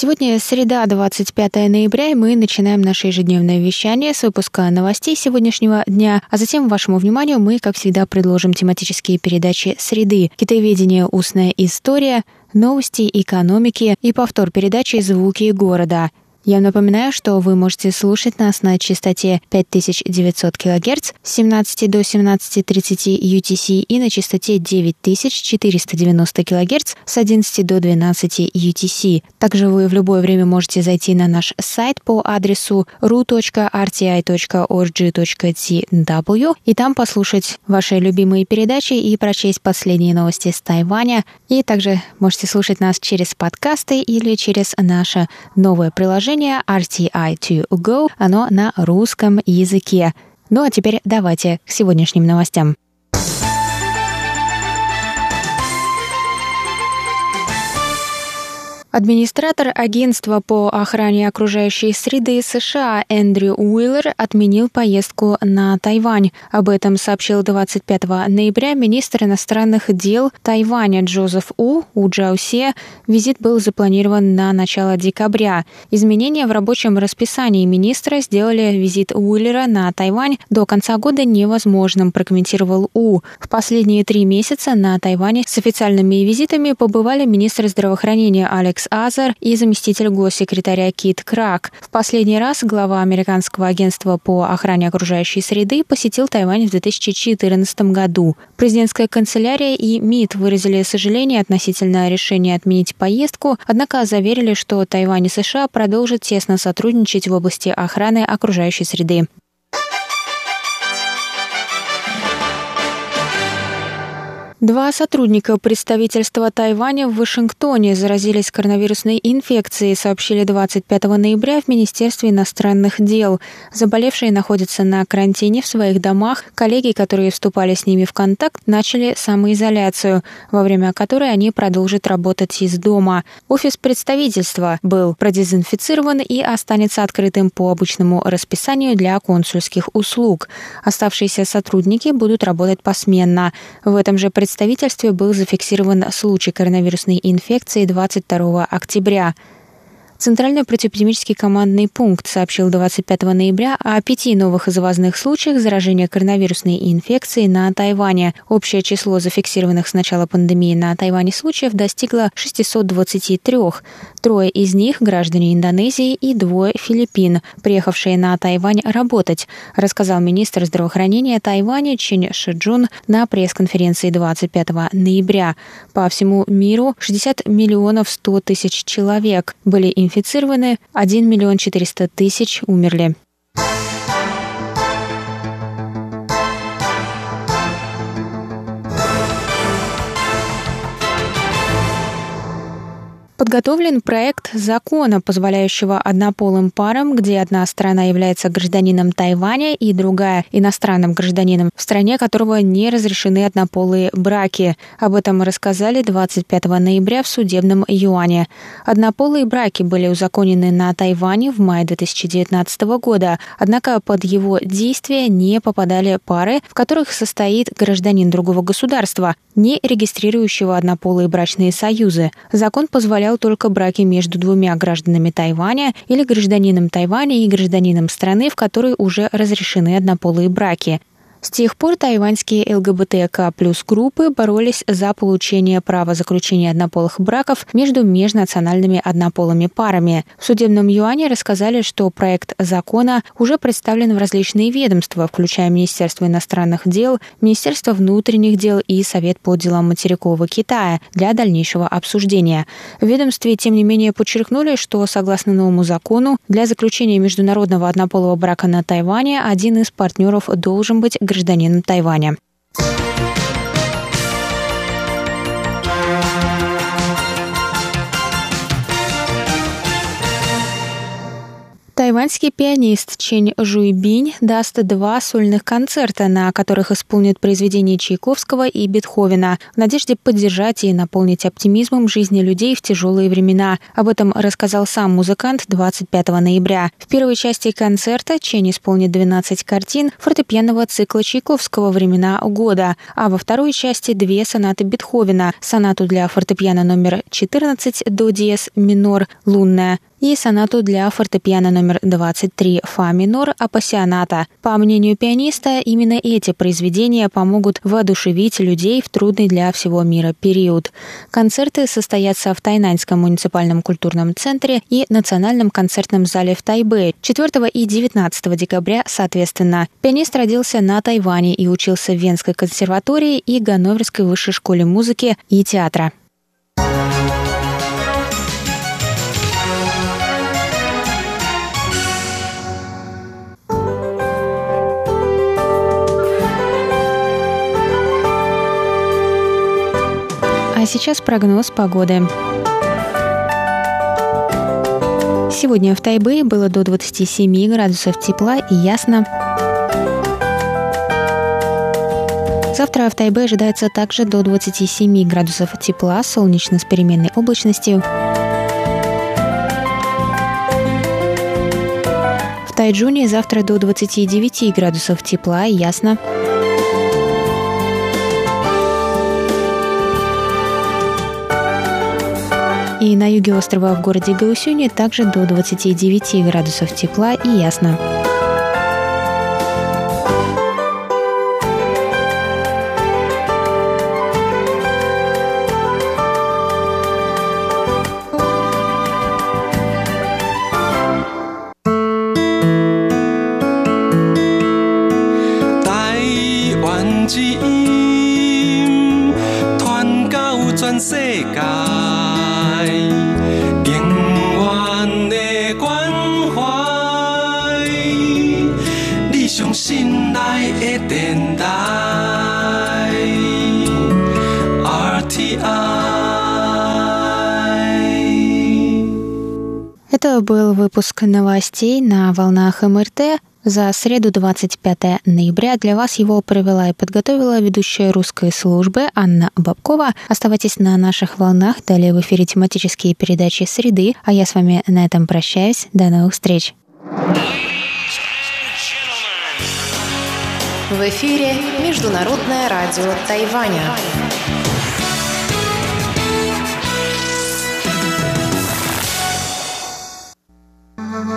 Сегодня среда, 25 ноября, и мы начинаем наше ежедневное вещание с выпуска новостей сегодняшнего дня, а затем вашему вниманию мы, как всегда, предложим тематические передачи «Среды», «Китаеведение. Устная история», «Новости экономики» и повтор передачи «Звуки города». Я напоминаю, что вы можете слушать нас на частоте 5900 кГц с 17 до 17.30 UTC и на частоте 9490 кГц с 11 до 12 UTC. Также вы в любое время можете зайти на наш сайт по адресу ru.rti.org.tw и там послушать ваши любимые передачи и прочесть последние новости с Тайваня. И также можете слушать нас через подкасты или через наше новое приложение приложение RTI2Go, оно на русском языке. Ну а теперь давайте к сегодняшним новостям. Администратор Агентства по охране окружающей среды США Эндрю Уиллер отменил поездку на Тайвань. Об этом сообщил 25 ноября министр иностранных дел Тайваня Джозеф У У Джаусе. Визит был запланирован на начало декабря. Изменения в рабочем расписании министра сделали визит Уиллера на Тайвань до конца года невозможным, прокомментировал У. В последние три месяца на Тайване с официальными визитами побывали министр здравоохранения Алекс Азер и заместитель госсекретаря Кит Крак. В последний раз глава Американского агентства по охране окружающей среды посетил Тайвань в 2014 году. Президентская канцелярия и МИД выразили сожаление относительно решения отменить поездку, однако заверили, что Тайвань и США продолжат тесно сотрудничать в области охраны окружающей среды. Два сотрудника представительства Тайваня в Вашингтоне заразились коронавирусной инфекцией, сообщили 25 ноября в Министерстве иностранных дел. Заболевшие находятся на карантине в своих домах. Коллеги, которые вступали с ними в контакт, начали самоизоляцию, во время которой они продолжат работать из дома. Офис представительства был продезинфицирован и останется открытым по обычному расписанию для консульских услуг. Оставшиеся сотрудники будут работать посменно. В этом же представительстве был зафиксирован случай коронавирусной инфекции 22 октября. Центральный противоэпидемический командный пункт сообщил 25 ноября о пяти новых заразных случаях заражения коронавирусной инфекцией на Тайване. Общее число зафиксированных с начала пандемии на Тайване случаев достигло 623. Трое из них – граждане Индонезии и двое – Филиппин, приехавшие на Тайвань работать, рассказал министр здравоохранения Тайваня Чин Шиджун на пресс-конференции 25 ноября. По всему миру 60 миллионов 100 тысяч человек были инфицированы инфицированы, 1 миллион 400 тысяч умерли. Подготовлен проект закона, позволяющего однополым парам, где одна сторона является гражданином Тайваня и другая иностранным гражданином, в стране которого не разрешены однополые браки. Об этом рассказали 25 ноября в судебном юане. Однополые браки были узаконены на Тайване в мае 2019 года, однако под его действие не попадали пары, в которых состоит гражданин другого государства, не регистрирующего однополые брачные союзы. Закон позволял позволял только браки между двумя гражданами Тайваня или гражданином Тайваня и гражданином страны, в которой уже разрешены однополые браки. С тех пор тайваньские ЛГБТК плюс группы боролись за получение права заключения однополых браков между межнациональными однополыми парами. В судебном юане рассказали, что проект закона уже представлен в различные ведомства, включая Министерство иностранных дел, Министерство внутренних дел и Совет по делам материкового Китая для дальнейшего обсуждения. В ведомстве, тем не менее, подчеркнули, что согласно новому закону для заключения международного однополого брака на Тайване один из партнеров должен быть гражданином Тайваня. Тайваньский пианист Чень Жуйбинь даст два сольных концерта, на которых исполнит произведения Чайковского и Бетховена в надежде поддержать и наполнить оптимизмом жизни людей в тяжелые времена. Об этом рассказал сам музыкант 25 ноября. В первой части концерта Чень исполнит 12 картин фортепианного цикла Чайковского «Времена года», а во второй части две сонаты Бетховена – сонату для фортепиано номер 14 до диез минор «Лунная», и сонату для фортепиано номер 23 фа минор апассионата. По мнению пианиста, именно эти произведения помогут воодушевить людей в трудный для всего мира период. Концерты состоятся в Тайнаньском муниципальном культурном центре и Национальном концертном зале в Тайбе 4 и 19 декабря соответственно. Пианист родился на Тайване и учился в Венской консерватории и Ганноверской высшей школе музыки и театра. А сейчас прогноз погоды. Сегодня в Тайбэе было до 27 градусов тепла и ясно. Завтра в Тайбе ожидается также до 27 градусов тепла, солнечно с переменной облачностью. В Тайджуне завтра до 29 градусов тепла и ясно. И на юге острова в городе Гаусюне также до 29 градусов тепла и ясно. Был выпуск новостей на волнах МРТ. За среду 25 ноября для вас его провела и подготовила ведущая русской службы Анна Бабкова. Оставайтесь на наших волнах. Далее в эфире тематические передачи «Среды». А я с вами на этом прощаюсь. До новых встреч. В эфире Международное радио Тайваня. В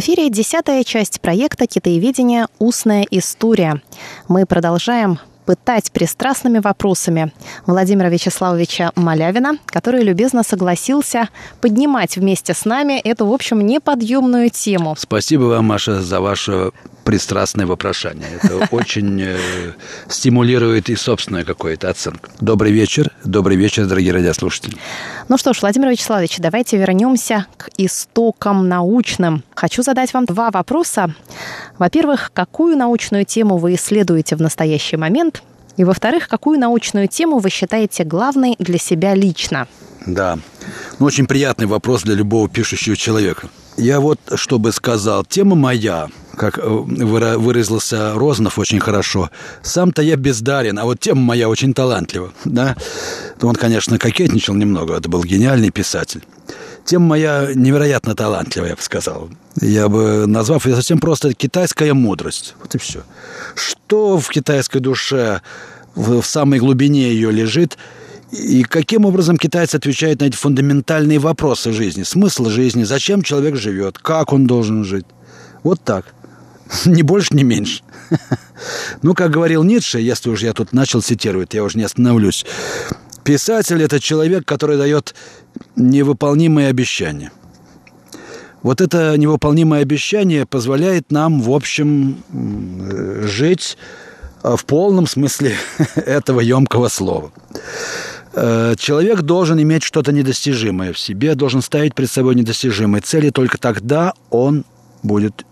эфире десятая часть проекта «Китаеведение. Устная история». Мы продолжаем пытать пристрастными вопросами Владимира Вячеславовича Малявина, который любезно согласился поднимать вместе с нами эту, в общем, неподъемную тему. Спасибо вам, Маша, за ваше пристрастное вопрошание. Это очень э, стимулирует и собственную какую-то оценку. Добрый вечер. Добрый вечер, дорогие радиослушатели. Ну что ж, Владимир Вячеславович, давайте вернемся к истокам научным. Хочу задать вам два вопроса. Во-первых, какую научную тему вы исследуете в настоящий момент? И во-вторых, какую научную тему вы считаете главной для себя лично? Да, ну, очень приятный вопрос для любого пишущего человека. Я вот что бы сказал. Тема моя, как э, выразился Розанов очень хорошо. Сам-то я бездарен, а вот тема моя очень талантлива. Да? Он, конечно, кокетничал немного, это был гениальный писатель. Тема моя невероятно талантливая, я бы сказал. Я бы назвав ее совсем просто «китайская мудрость». Вот и все. Что в китайской душе, в самой глубине ее лежит – и каким образом китайцы отвечают на эти фундаментальные вопросы жизни? Смысл жизни, зачем человек живет, как он должен жить? Вот так. Ни больше, ни меньше. Ну, как говорил Ницше, если уж я тут начал цитировать, я уже не остановлюсь. Писатель – это человек, который дает невыполнимые обещания. Вот это невыполнимое обещание позволяет нам, в общем, жить в полном смысле этого емкого слова. Э, человек должен иметь что-то недостижимое в себе, должен ставить перед собой недостижимые цели, только тогда он будет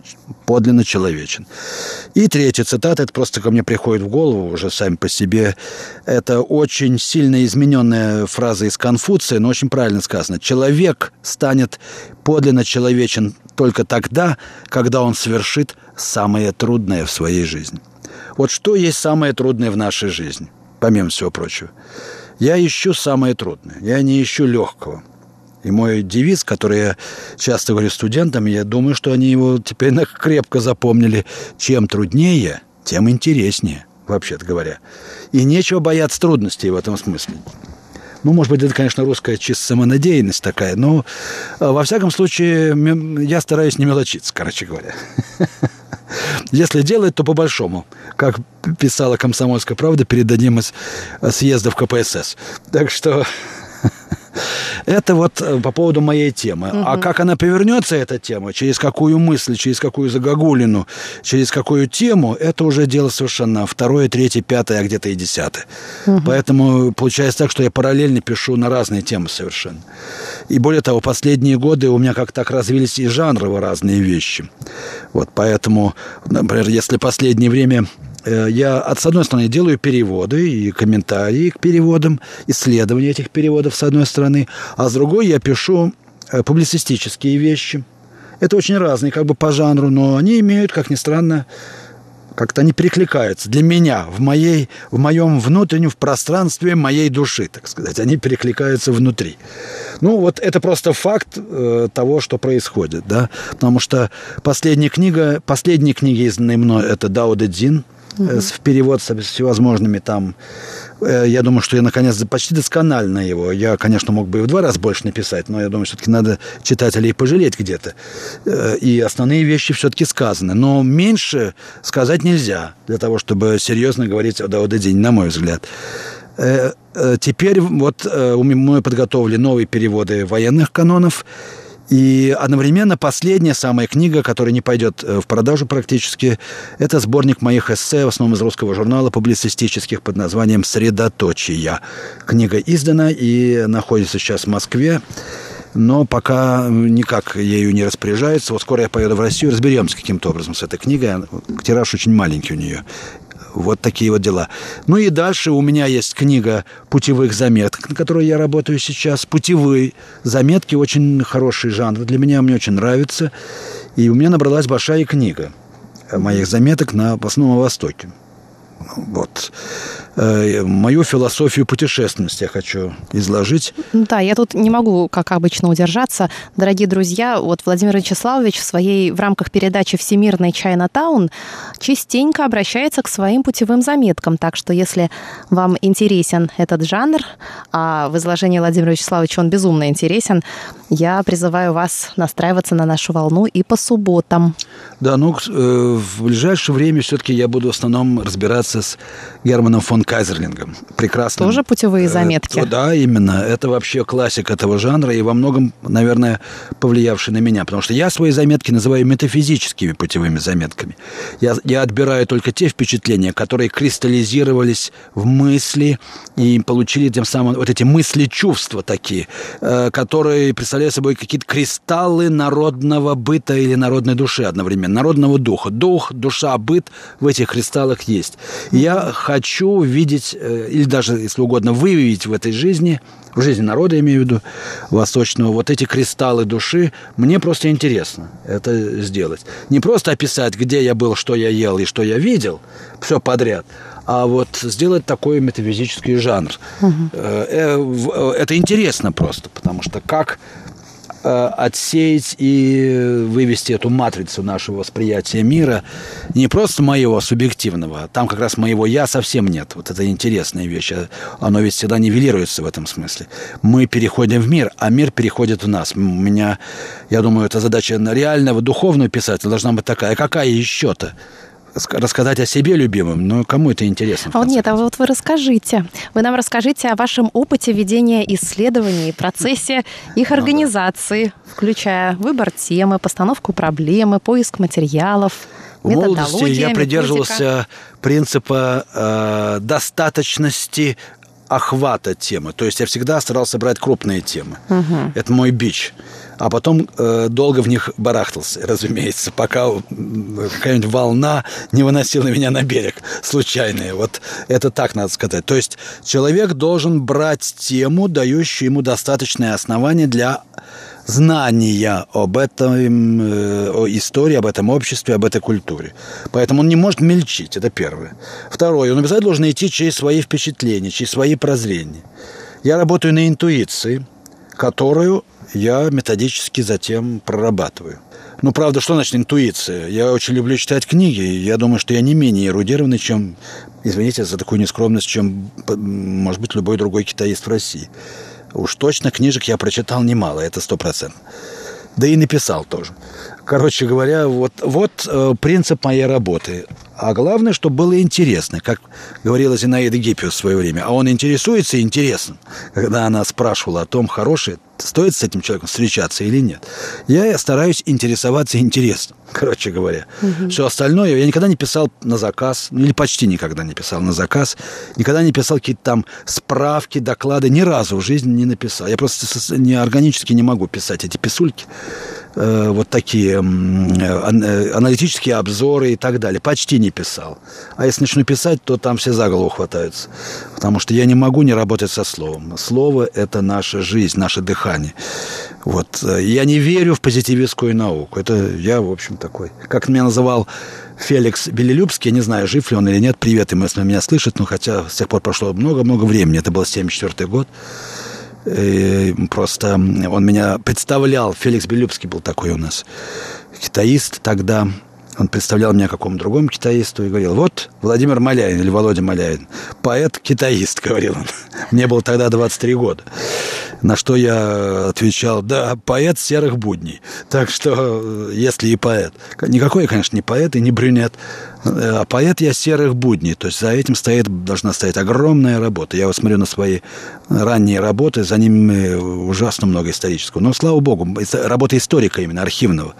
подлинно человечен. И третья цитата, это просто ко мне приходит в голову уже сами по себе. Это очень сильно измененная фраза из Конфуция, но очень правильно сказано. Человек станет подлинно человечен только тогда, когда он совершит самое трудное в своей жизни. Вот что есть самое трудное в нашей жизни, помимо всего прочего? Я ищу самое трудное, я не ищу легкого – и мой девиз, который я часто говорю студентам, я думаю, что они его теперь крепко запомнили. Чем труднее, тем интереснее, вообще-то говоря. И нечего бояться трудностей в этом смысле. Ну, может быть, это, конечно, русская чисто самонадеянность такая, но, э, во всяком случае, я стараюсь не мелочиться, короче говоря. Если делать, то по-большому, как писала «Комсомольская правда» перед одним из съездов КПСС. Так что это вот э, по поводу моей темы. Угу. А как она повернется, эта тема, через какую мысль, через какую загогулину, через какую тему, это уже дело совершенно второе, третье, пятое, а где-то и десятое. Угу. Поэтому получается так, что я параллельно пишу на разные темы совершенно. И более того, последние годы у меня как так развились и жанровые разные вещи. Вот поэтому, например, если последнее время я, с одной стороны, делаю переводы и комментарии к переводам, исследования этих переводов, с одной стороны, а с другой я пишу э, публицистические вещи. Это очень разные, как бы по жанру, но они имеют, как ни странно, как-то они перекликаются. Для меня, в, моей, в моем внутреннем, в пространстве моей души, так сказать. Они перекликаются внутри. Ну, вот это просто факт э, того, что происходит, да. Потому что последняя книга, последние книги, изданные мной, это Дао Дэ Цзин – угу. в перевод с всевозможными там. Э, я думаю, что я наконец почти досконально его. Я, конечно, мог бы и в два раза больше написать, но я думаю, все-таки надо читателей пожалеть где-то. Э, и основные вещи все-таки сказаны. Но меньше сказать нельзя для того, чтобы серьезно говорить о Дао День, на мой взгляд. Теперь вот мы подготовили новые переводы военных канонов. И одновременно последняя самая книга, которая не пойдет э, в продажу практически, это сборник моих эссе, в основном из русского журнала публицистических под названием «Средоточия». Книга издана и находится сейчас в Москве но пока никак ею не распоряжается. Вот скоро я поеду в Россию, разберемся каким-то образом с этой книгой. Тираж очень маленький у нее. Вот такие вот дела. Ну и дальше у меня есть книга путевых заметок, на которой я работаю сейчас. Путевые заметки, очень хороший жанр. Для меня мне очень нравится. И у меня набралась большая книга моих заметок на основном Востоке. Вот. Э, мою философию путешественности я хочу изложить. Да, я тут не могу, как обычно, удержаться. Дорогие друзья, вот Владимир Вячеславович в своей в рамках передачи «Всемирный Чайна-таун» частенько обращается к своим путевым заметкам. Так что, если вам интересен этот жанр, а в изложении Владимира Вячеславовича он безумно интересен, я призываю вас настраиваться на нашу волну и по субботам. Да, ну, э, в ближайшее время все-таки я буду в основном разбираться с Германом фон Кайзерлингом. Прекрасно. Тоже путевые э, заметки? Э, да, именно. Это вообще классик этого жанра и во многом, наверное, повлиявший на меня. Потому что я свои заметки называю метафизическими путевыми заметками. Я, я отбираю только те впечатления, которые кристаллизировались в мысли и получили тем самым вот эти мысли-чувства такие, э, которые представляют собой какие-то кристаллы народного быта или народной души одновременно, народного духа. Дух, душа, быт в этих кристаллах есть. я хочу видеть, э, или даже, если угодно, выявить в этой жизни, в жизни народа, я имею в виду, восточного, вот эти кристаллы души, мне просто интересно это сделать. Не просто описать, где я был, что я ел и что я видел, все подряд, а вот сделать такой метафизический жанр. Угу. Это интересно просто, потому что как отсеять и вывести эту матрицу нашего восприятия мира, не просто моего субъективного, там как раз моего «я» совсем нет. Вот это интересная вещь. А оно ведь всегда нивелируется в этом смысле. Мы переходим в мир, а мир переходит в нас. У меня, я думаю, это задача реального духовного писателя должна быть такая. Какая еще-то? Рассказать о себе любимым, но кому это интересно? А вот нет, а вот вы расскажите. Вы нам расскажите о вашем опыте ведения исследований, процессе их организации, включая выбор темы, постановку проблемы, поиск материалов. В молодости я придерживался методика. принципа э, достаточности охвата темы. То есть я всегда старался брать крупные темы. Угу. Это мой бич. А потом э, долго в них барахтался, разумеется, пока какая-нибудь волна не выносила меня на берег случайная. Вот это так надо сказать. То есть человек должен брать тему, дающую ему достаточное основание для знания об этом, э, о истории, об этом обществе, об этой культуре. Поэтому он не может мельчить, это первое. Второе, он обязательно должен идти через свои впечатления, через свои прозрения. Я работаю на интуиции, которую я методически затем прорабатываю. Ну, правда, что значит интуиция? Я очень люблю читать книги. Я думаю, что я не менее эрудированный, чем, извините за такую нескромность, чем, может быть, любой другой китаист в России. Уж точно книжек я прочитал немало, это сто процентов. Да и написал тоже. Короче говоря, вот, вот э, принцип моей работы. А главное, чтобы было интересно, как говорила Зинаида Гиппиус в свое время. А он интересуется интересным, когда она спрашивала о том, хороший, стоит с этим человеком встречаться или нет. Я стараюсь интересоваться интересным, короче говоря. Угу. Все остальное я никогда не писал на заказ, ну, или почти никогда не писал на заказ, никогда не писал какие-то там справки, доклады, ни разу в жизни не написал. Я просто не, органически не могу писать эти писульки. Э, вот такие э, э, аналитические обзоры и так далее. Почти не писал. А если начну писать, то там все за голову хватаются. Потому что я не могу не работать со словом. Слово – это наша жизнь, наше дыхание. Вот. Я не верю в позитивистскую науку. Это я, в общем, такой. Как меня называл Феликс Белелюбский, я не знаю, жив ли он или нет, привет ему, если он меня слышит, но хотя с тех пор прошло много-много времени, это был 74 год, просто он меня представлял, Феликс Белюбский был такой у нас, китаист тогда, он представлял меня какому-то другому китаисту и говорил, вот Владимир Маляин или Володя Маляин, поэт-китаист, говорил он. Мне было тогда 23 года. На что я отвечал, да, поэт серых будней. Так что, если и поэт. Никакой я, конечно, не поэт и не брюнет, а поэт я серых будней. То есть за этим стоит, должна стоять огромная работа. Я вот смотрю на свои ранние работы, за ними ужасно много исторического. Но, слава богу, работа историка именно, архивного.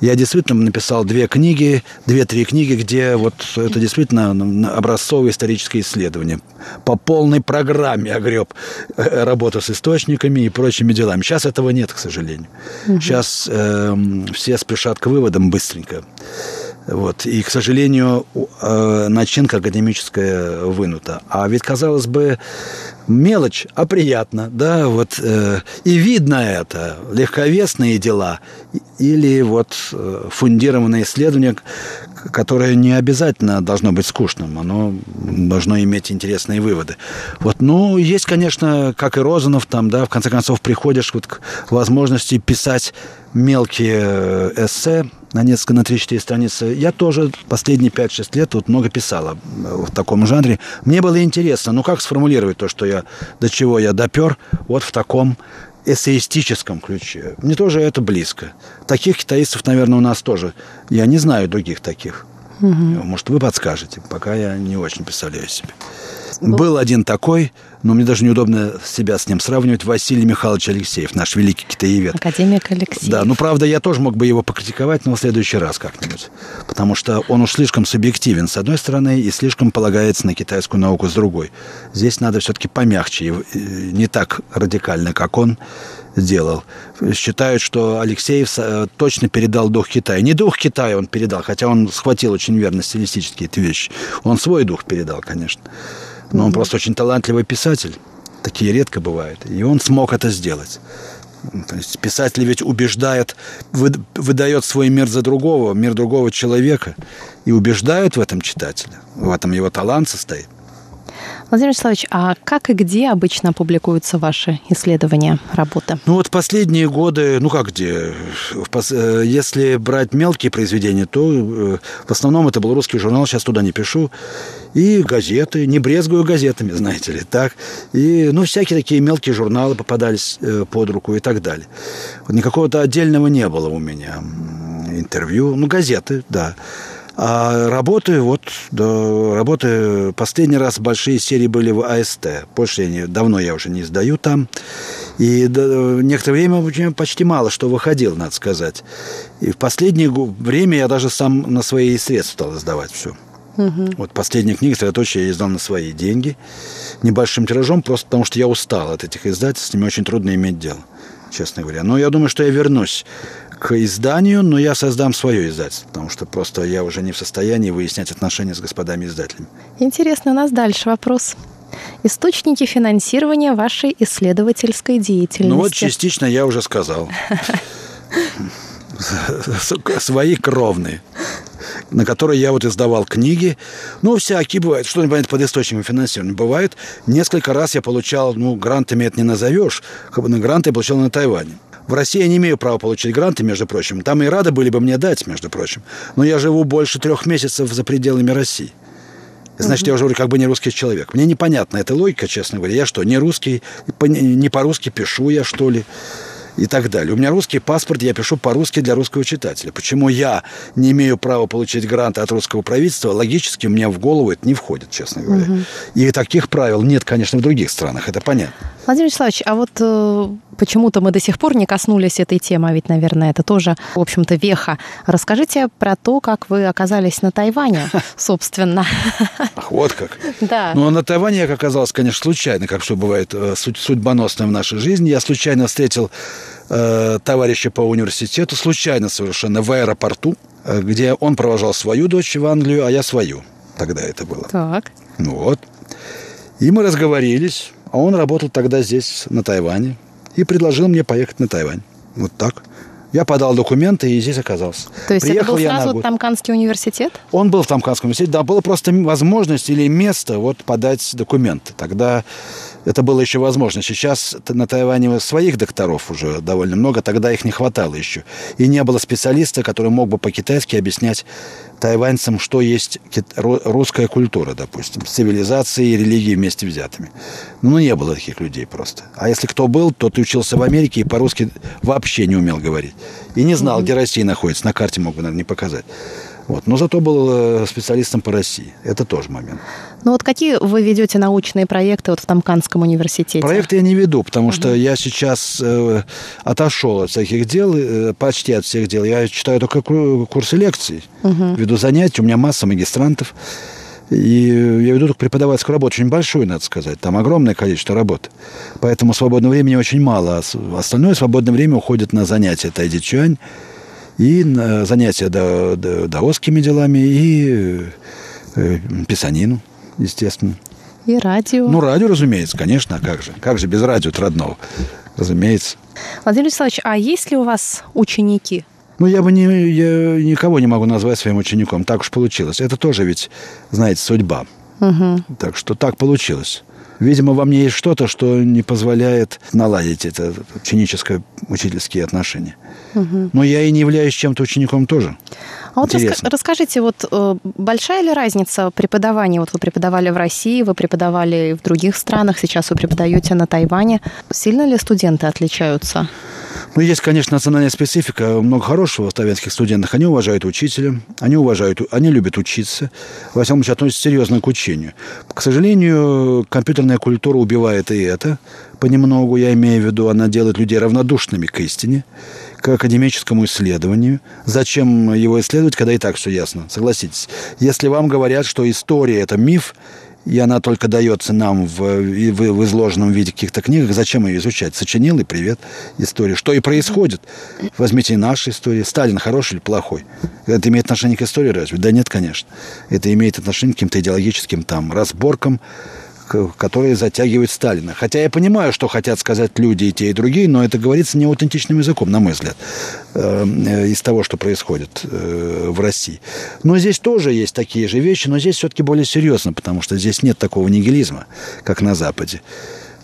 Я действительно написал две книги, две-три книги, где вот это действительно образцовое историческое исследование. По полной программе огреб э, работу с источниками и прочими делами. Сейчас этого нет, к сожалению. Угу. Сейчас э, все спешат к выводам быстренько. Вот. И, к сожалению, э, начинка академическая вынута. А ведь, казалось бы, мелочь, а приятно, да, вот. Э, и видно это, легковесные дела или вот э, фундированное исследование, которое не обязательно должно быть скучным, оно должно иметь интересные выводы. Вот, ну, есть, конечно, как и Розанов, там, да, в конце концов приходишь вот к возможности писать мелкие э, эссе, на несколько, на 3-4 страницы. Я тоже последние 5-6 лет вот много писала в таком жанре. Мне было интересно, ну как сформулировать то, что я, до чего я допер, вот в таком эссеистическом ключе. Мне тоже это близко. Таких китаистов, наверное, у нас тоже. Я не знаю других таких. Угу. Может, вы подскажете, пока я не очень представляю себе. Был один такой, но мне даже неудобно себя с ним сравнивать, Василий Михайлович Алексеев, наш великий китаевед. Академик Алексеев. Да, ну, правда, я тоже мог бы его покритиковать, но в следующий раз как-нибудь. Потому что он уж слишком субъективен, с одной стороны, и слишком полагается на китайскую науку, с другой. Здесь надо все-таки помягче, не так радикально, как он сделал. Считают, что Алексеев э, точно передал дух Китая. Не дух Китая он передал, хотя он схватил очень верно стилистически эти вещи. Он свой дух передал, конечно. Но он просто очень талантливый писатель. Такие редко бывают. И он смог это сделать. То есть писатель ведь убеждает, выдает свой мир за другого, мир другого человека, и убеждает в этом читателя. В этом его талант состоит. Владимир Вячеславович, а как и где обычно публикуются ваши исследования, работы? Ну вот последние годы, ну как где? Э, если брать мелкие произведения, то э, в основном это был русский журнал, сейчас туда не пишу. И газеты, не брезгую газетами, знаете ли, так. И, ну, всякие такие мелкие журналы попадались э, под руку и так далее. Никакого-то отдельного не было у меня интервью, ну, газеты, да. А работы, вот, да, работы, последний раз большие серии были в АСТ. Больше я не, давно я уже не издаю там. И да, некоторое время почти мало что выходил, надо сказать. И в последнее время я даже сам на свои средства стал издавать все. Угу. Вот последняя книга «Средоточие» я издал на свои деньги, небольшим тиражом, просто потому что я устал от этих издательств, с ними очень трудно иметь дело, честно говоря. Но я думаю, что я вернусь к изданию, но я создам свое издательство, потому что просто я уже не в состоянии выяснять отношения с господами издателями. Интересно, у нас дальше вопрос. Источники финансирования вашей исследовательской деятельности. Ну вот частично я уже сказал. Свои кровные на которые я вот издавал книги. Ну, всякие бывают. Что нибудь под источником финансирования? Бывает. Несколько раз я получал, ну, грантами это не назовешь. На гранты я получал на Тайване. В России я не имею права получить гранты, между прочим. Там и рады были бы мне дать, между прочим. Но я живу больше трех месяцев за пределами России. Значит, я уже говорю, как бы не русский человек. Мне непонятна эта логика, честно говоря. Я что, не русский, не по-русски пишу я, что ли? и так далее. У меня русский паспорт, я пишу по-русски для русского читателя. Почему я не имею права получить гранты от русского правительства, логически мне в голову это не входит, честно говоря. Угу. И таких правил нет, конечно, в других странах, это понятно. Владимир Вячеславович, а вот э, почему-то мы до сих пор не коснулись этой темы, а ведь, наверное, это тоже, в общем-то, веха. Расскажите про то, как вы оказались на Тайване, собственно. Ах, вот как. Да. Ну, а на Тайване я оказался, конечно, случайно, как все бывает э, судьбоносное в нашей жизни. Я случайно встретил э, товарища по университету, случайно совершенно, в аэропорту, э, где он провожал свою дочь в Англию, а я свою. Тогда это было. Так. Ну вот. И мы разговорились. А он работал тогда здесь, на Тайване, и предложил мне поехать на Тайвань. Вот так. Я подал документы и здесь оказался. То есть Приехал это был сразу Тамканский университет? Он был в Тамканском университете, да, была просто возможность или место вот подать документы. Тогда это было еще возможно. Сейчас на Тайване своих докторов уже довольно много, тогда их не хватало еще. И не было специалиста, который мог бы по-китайски объяснять тайваньцам, что есть русская культура, допустим, с цивилизацией и религией вместе взятыми. Ну, не было таких людей просто. А если кто был, тот учился в Америке и по-русски вообще не умел говорить. И не знал, mm-hmm. где Россия находится. На карте мог бы, наверное, не показать. Вот. Но зато был э, специалистом по России. Это тоже момент. Ну вот какие вы ведете научные проекты вот в Тамканском университете? Проекты я не веду, потому что я сейчас э, отошел от всяких дел, э, почти от всех дел. Я читаю только курсы лекций, угу. веду занятия, у меня масса магистрантов. И я веду только преподавательскую работу, очень большую, надо сказать. Там огромное количество работы. Поэтому свободного времени очень мало. А остальное свободное время уходит на занятия Тайди Чуань, и на занятия даосскими делами, и э, писанину, естественно. И радио. Ну, радио, разумеется, конечно, а как же? Как же без радио родного? Разумеется. Владимир Вячеславович, а есть ли у вас ученики? Ну, я бы не, я никого не могу назвать своим учеником. Так уж получилось. Это тоже ведь, знаете, судьба. Угу. Так что так получилось. Видимо, во мне есть что-то, что не позволяет наладить это ученическое учительские отношения. Угу. Но я и не являюсь чем-то учеником тоже. А вот раска- расскажите, вот э, большая ли разница преподавания? Вот вы преподавали в России, вы преподавали в других странах, сейчас вы преподаете на Тайване. Сильно ли студенты отличаются? Ну, есть, конечно, национальная специфика. Много хорошего в славянских студентах. Они уважают учителя, они уважают, они любят учиться. Во всяком случае, относятся серьезно к учению. К сожалению, компьютерная культура убивает и это понемногу. Я имею в виду, она делает людей равнодушными к истине, академическому исследованию. Зачем его исследовать, когда и так все ясно? Согласитесь. Если вам говорят, что история – это миф, и она только дается нам в, в, в изложенном виде каких-то книгах, зачем ее изучать? Сочинил и привет история. Что и происходит. Возьмите и наши истории. Сталин хороший или плохой? Это имеет отношение к истории разве? Да нет, конечно. Это имеет отношение к каким-то идеологическим там разборкам, которые затягивают Сталина. Хотя я понимаю, что хотят сказать люди и те, и другие, но это говорится неаутентичным языком, на мой взгляд, э, из того, что происходит э, в России. Но здесь тоже есть такие же вещи, но здесь все-таки более серьезно, потому что здесь нет такого нигилизма, как на Западе.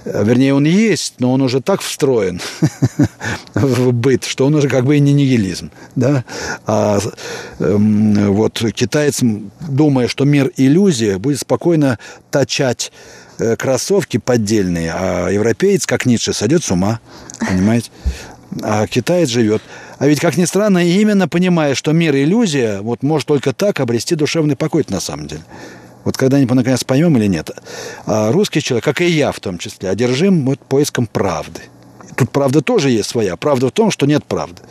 Вернее, он есть, но он уже так встроен в быт, что он уже как бы и не нигилизм. Да? А э, вот китаец, думая, что мир иллюзия, будет спокойно точать э, кроссовки поддельные, а европеец, как Ницше, сойдет с ума. Понимаете? А китаец живет. А ведь, как ни странно, именно понимая, что мир иллюзия, вот может только так обрести душевный покой на самом деле. Вот когда-нибудь наконец поймем или нет. А русский человек, как и я в том числе, одержим вот поиском правды. Тут правда тоже есть своя. Правда в том, что нет правды.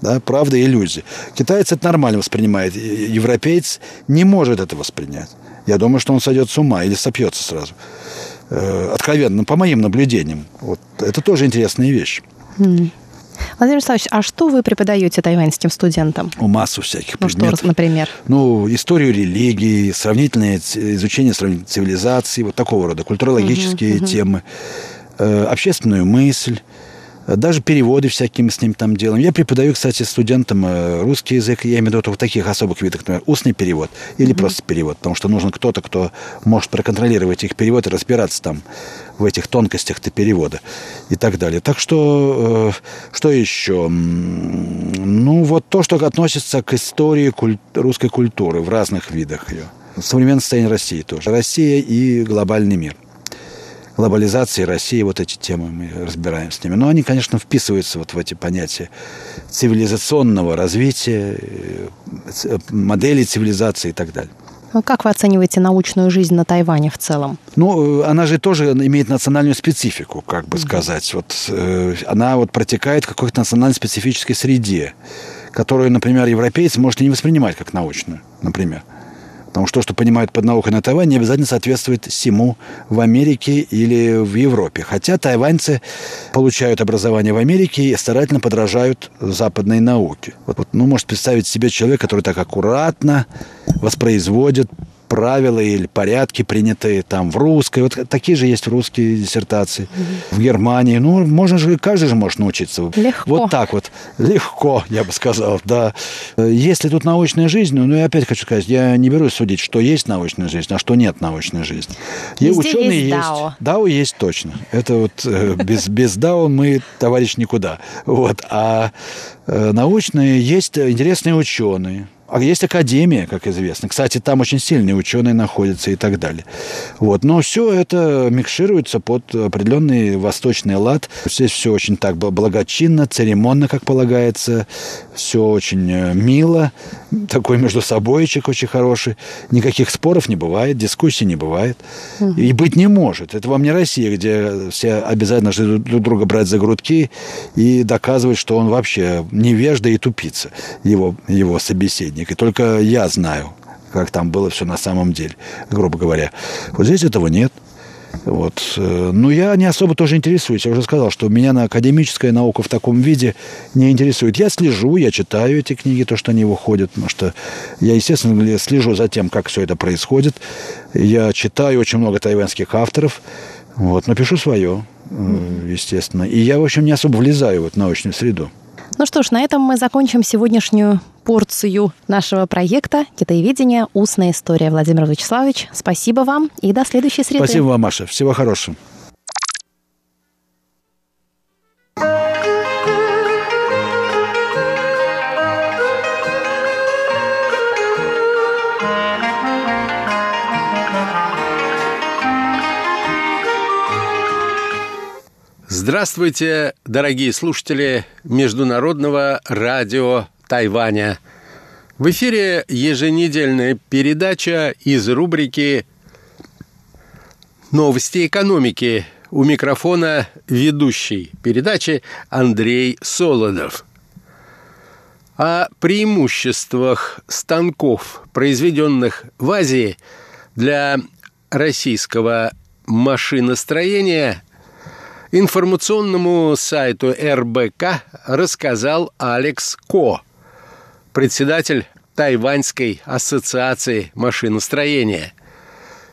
Да, правда и иллюзия. Китаец это нормально воспринимает. Европеец не может это воспринять. Я думаю, что он сойдет с ума или сопьется сразу. Э, откровенно, по моим наблюдениям. Вот. Это тоже интересная вещь. Mm. Владимир Вячеславович, а что вы преподаете тайваньским студентам? У массу всяких ну, предметов. Что, например? Ну, историю религии, сравнительное изучение сравнительной цивилизации, вот такого рода, культурологические uh-huh. темы, э, общественную мысль, даже переводы всякие мы с ним там делаем. Я преподаю, кстати, студентам э, русский язык, я имею в виду в таких особых видах, например, устный перевод или mm-hmm. просто перевод, потому что нужен кто-то, кто может проконтролировать их перевод и разбираться там в этих тонкостях-то перевода и так далее. Так что, э, что еще? Ну, вот то, что относится к истории куль... русской культуры в разных видах ее. Современное состояние России тоже. Россия и глобальный мир – глобализации России, вот эти темы мы разбираем с ними. Но они, конечно, вписываются вот в эти понятия цивилизационного развития, э, модели цивилизации и так далее. Ну, как вы оцениваете научную жизнь на Тайване в целом? Ну, она же тоже имеет национальную специфику, как бы сказать. Вот, э, она вот протекает в какой-то национально-специфической среде, которую, например, европейец может и не воспринимать как научную, например. Потому что то, что понимают под наукой на Тайване, не обязательно соответствует всему в Америке или в Европе. Хотя тайваньцы получают образование в Америке и старательно подражают западной науке. Вот, вот, ну, может представить себе человек, который так аккуратно воспроизводит правила или порядки, принятые там в русской. Вот такие же есть русские диссертации. Mm-hmm. В Германии. Ну, можно же, каждый же может научиться. Легко. Вот так вот. Легко, я бы сказал, да. Если тут научная жизнь, ну, я опять хочу сказать, я не берусь судить, что есть научная жизнь, а что нет научной жизни. И ученые есть. Дао. Дао есть точно. Это вот э, без, без Дао мы, товарищ, никуда. Вот. А э, научные есть интересные ученые а есть академия, как известно. Кстати, там очень сильные ученые находятся и так далее. Вот. Но все это микшируется под определенный восточный лад. Здесь все очень так благочинно, церемонно, как полагается. Все очень э, мило. Такой между собойчик очень хороший. Никаких споров не бывает, дискуссий не бывает. И быть не может. Это вам не Россия, где все обязательно друг друга брать за грудки и доказывать, что он вообще невежда и тупица, его, его собеседник собеседник. И только я знаю, как там было все на самом деле, грубо говоря. Вот здесь этого нет. Вот. Э, ну, я не особо тоже интересуюсь. Я уже сказал, что меня на академическая наука в таком виде не интересует. Я слежу, я читаю эти книги, то, что они выходят, потому что я, естественно, слежу за тем, как все это происходит. Я читаю очень много тайваньских авторов, вот, но пишу свое, э, естественно. И я, в общем, не особо влезаю в эту научную среду. Ну что ж, на этом мы закончим сегодняшнюю порцию нашего проекта «Китаеведение. Устная история». Владимир Вячеславович, спасибо вам и до следующей среды. Спасибо вам, Маша. Всего хорошего. Здравствуйте, дорогие слушатели Международного радио Тайваня. В эфире еженедельная передача из рубрики «Новости экономики». У микрофона ведущий передачи Андрей Солодов. О преимуществах станков, произведенных в Азии для российского машиностроения – Информационному сайту РБК рассказал Алекс Ко, председатель Тайваньской ассоциации машиностроения.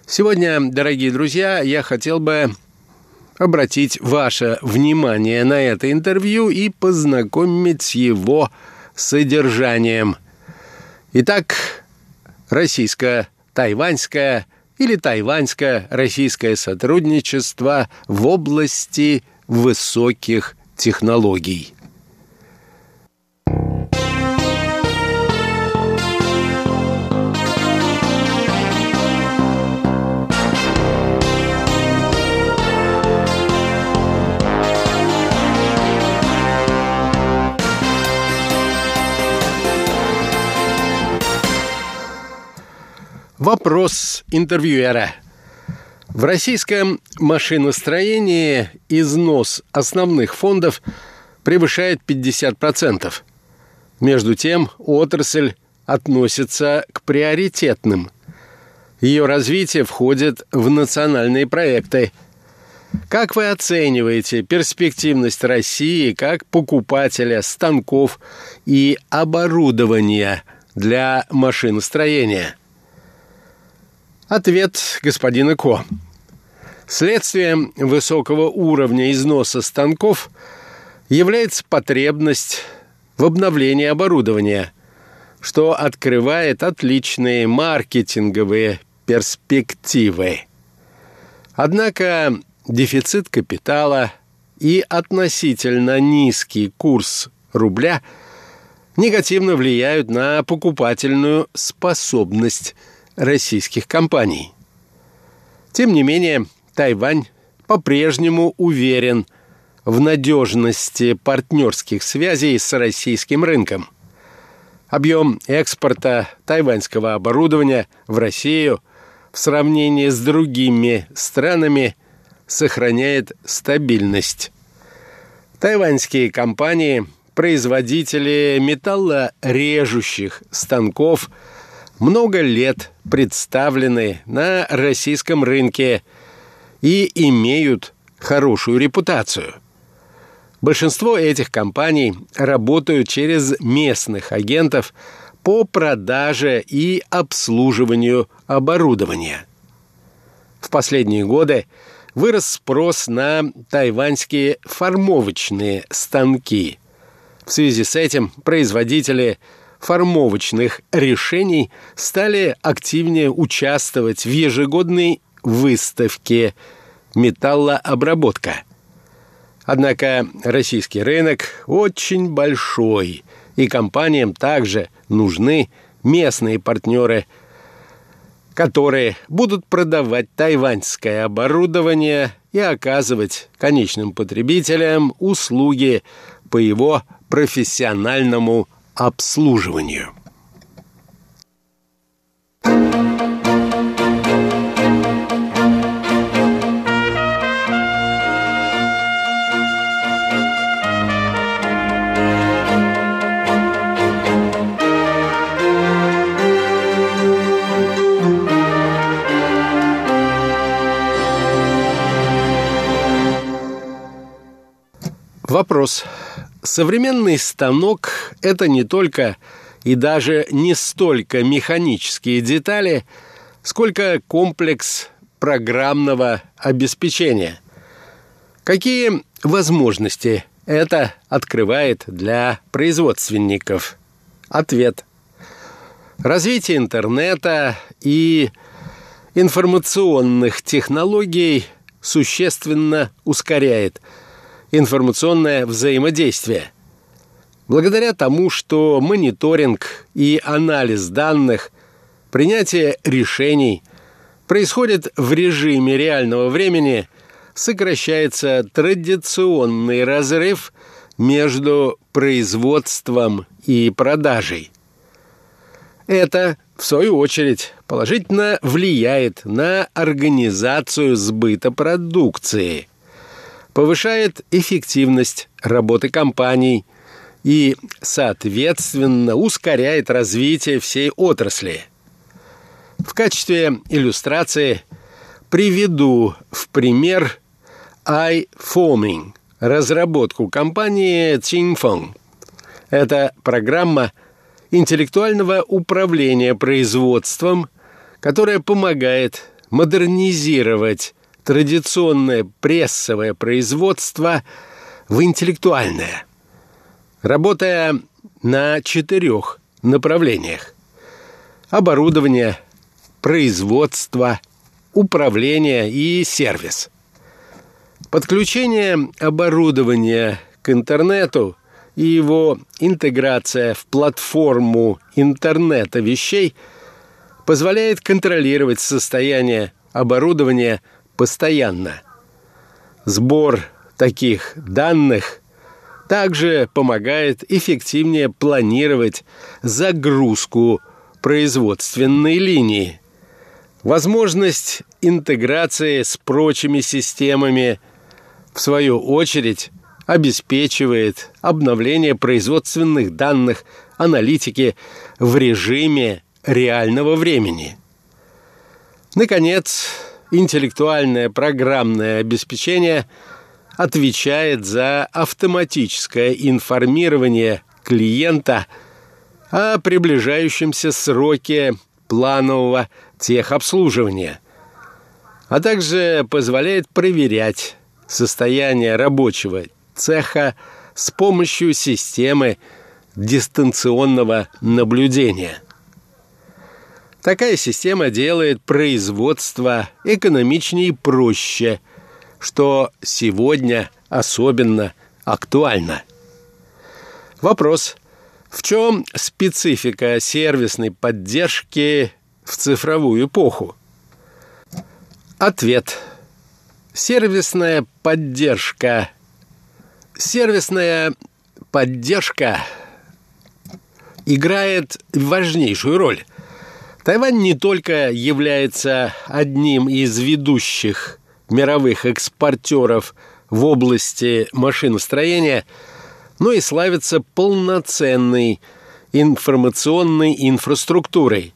Сегодня, дорогие друзья, я хотел бы обратить ваше внимание на это интервью и познакомить с его содержанием. Итак, российско-тайваньская или тайваньско-российское сотрудничество в области высоких технологий. Вопрос интервьюера. В российском машиностроении износ основных фондов превышает 50%. Между тем, отрасль относится к приоритетным. Ее развитие входит в национальные проекты. Как вы оцениваете перспективность России как покупателя станков и оборудования для машиностроения? Ответ господина Ко. Следствием высокого уровня износа станков является потребность в обновлении оборудования, что открывает отличные маркетинговые перспективы. Однако дефицит капитала и относительно низкий курс рубля негативно влияют на покупательную способность российских компаний. Тем не менее, Тайвань по-прежнему уверен в надежности партнерских связей с российским рынком. Объем экспорта тайваньского оборудования в Россию в сравнении с другими странами сохраняет стабильность. Тайваньские компании, производители металлорежущих станков, много лет представлены на российском рынке – и имеют хорошую репутацию. Большинство этих компаний работают через местных агентов по продаже и обслуживанию оборудования. В последние годы вырос спрос на тайваньские формовочные станки. В связи с этим производители формовочных решений стали активнее участвовать в ежегодной выставке металлообработка. Однако российский рынок очень большой, и компаниям также нужны местные партнеры, которые будут продавать тайваньское оборудование и оказывать конечным потребителям услуги по его профессиональному обслуживанию. Вопрос. Современный станок – это не только и даже не столько механические детали, сколько комплекс программного обеспечения. Какие возможности это открывает для производственников? Ответ. Развитие интернета и информационных технологий существенно ускоряет – информационное взаимодействие. Благодаря тому, что мониторинг и анализ данных, принятие решений происходит в режиме реального времени, сокращается традиционный разрыв между производством и продажей. Это, в свою очередь, положительно влияет на организацию сбыта продукции – повышает эффективность работы компаний и, соответственно, ускоряет развитие всей отрасли. В качестве иллюстрации приведу в пример iFoaming, разработку компании Qingfeng. Это программа интеллектуального управления производством, которая помогает модернизировать традиционное прессовое производство в интеллектуальное, работая на четырех направлениях. Оборудование, производство, управление и сервис. Подключение оборудования к интернету и его интеграция в платформу интернета вещей позволяет контролировать состояние оборудования – постоянно. Сбор таких данных также помогает эффективнее планировать загрузку производственной линии. Возможность интеграции с прочими системами, в свою очередь, обеспечивает обновление производственных данных аналитики в режиме реального времени. Наконец, интеллектуальное программное обеспечение отвечает за автоматическое информирование клиента о приближающемся сроке планового техобслуживания, а также позволяет проверять состояние рабочего цеха с помощью системы дистанционного наблюдения. Такая система делает производство экономичнее и проще, что сегодня особенно актуально. Вопрос, в чем специфика сервисной поддержки в цифровую эпоху? Ответ. Сервисная поддержка. Сервисная поддержка играет важнейшую роль. Тайвань не только является одним из ведущих мировых экспортеров в области машиностроения, но и славится полноценной информационной инфраструктурой,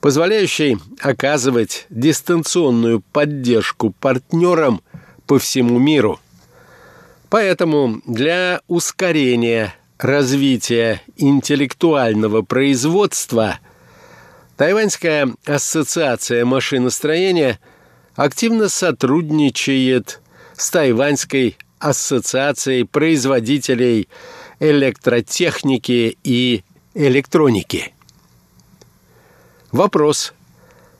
позволяющей оказывать дистанционную поддержку партнерам по всему миру. Поэтому для ускорения развития интеллектуального производства Тайваньская ассоциация машиностроения активно сотрудничает с Тайваньской ассоциацией производителей электротехники и электроники. Вопрос.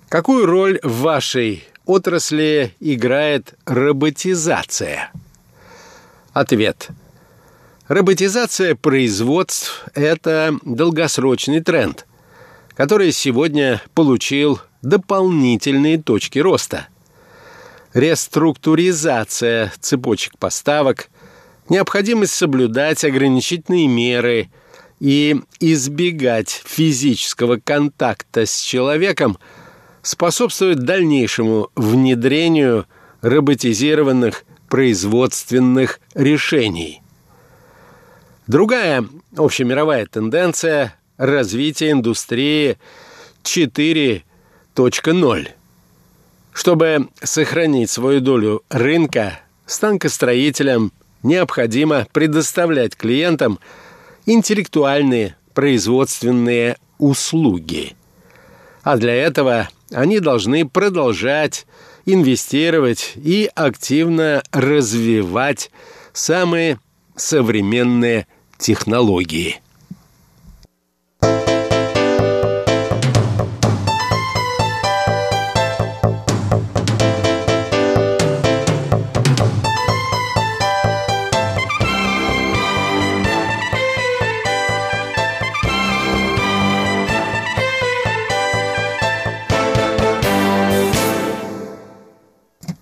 Какую роль в вашей отрасли играет роботизация? Ответ. Роботизация производств – это долгосрочный тренд, который сегодня получил дополнительные точки роста. Реструктуризация цепочек поставок, необходимость соблюдать ограничительные меры и избегать физического контакта с человеком способствует дальнейшему внедрению роботизированных производственных решений – Другая общемировая тенденция – развитие индустрии 4.0. Чтобы сохранить свою долю рынка, станкостроителям необходимо предоставлять клиентам интеллектуальные производственные услуги. А для этого они должны продолжать инвестировать и активно развивать самые современные технологии.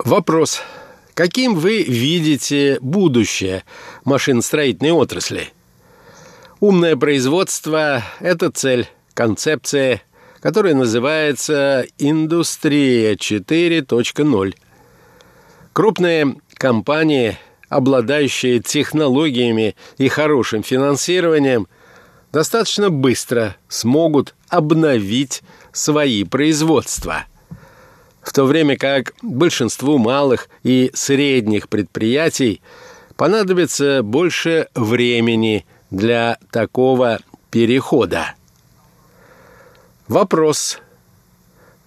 Вопрос. Каким вы видите будущее машиностроительной отрасли? Умное производство – это цель, концепция, которая называется «Индустрия 4.0». Крупные компании, обладающие технологиями и хорошим финансированием, достаточно быстро смогут обновить свои производства. В то время как большинству малых и средних предприятий понадобится больше времени – для такого перехода. Вопрос.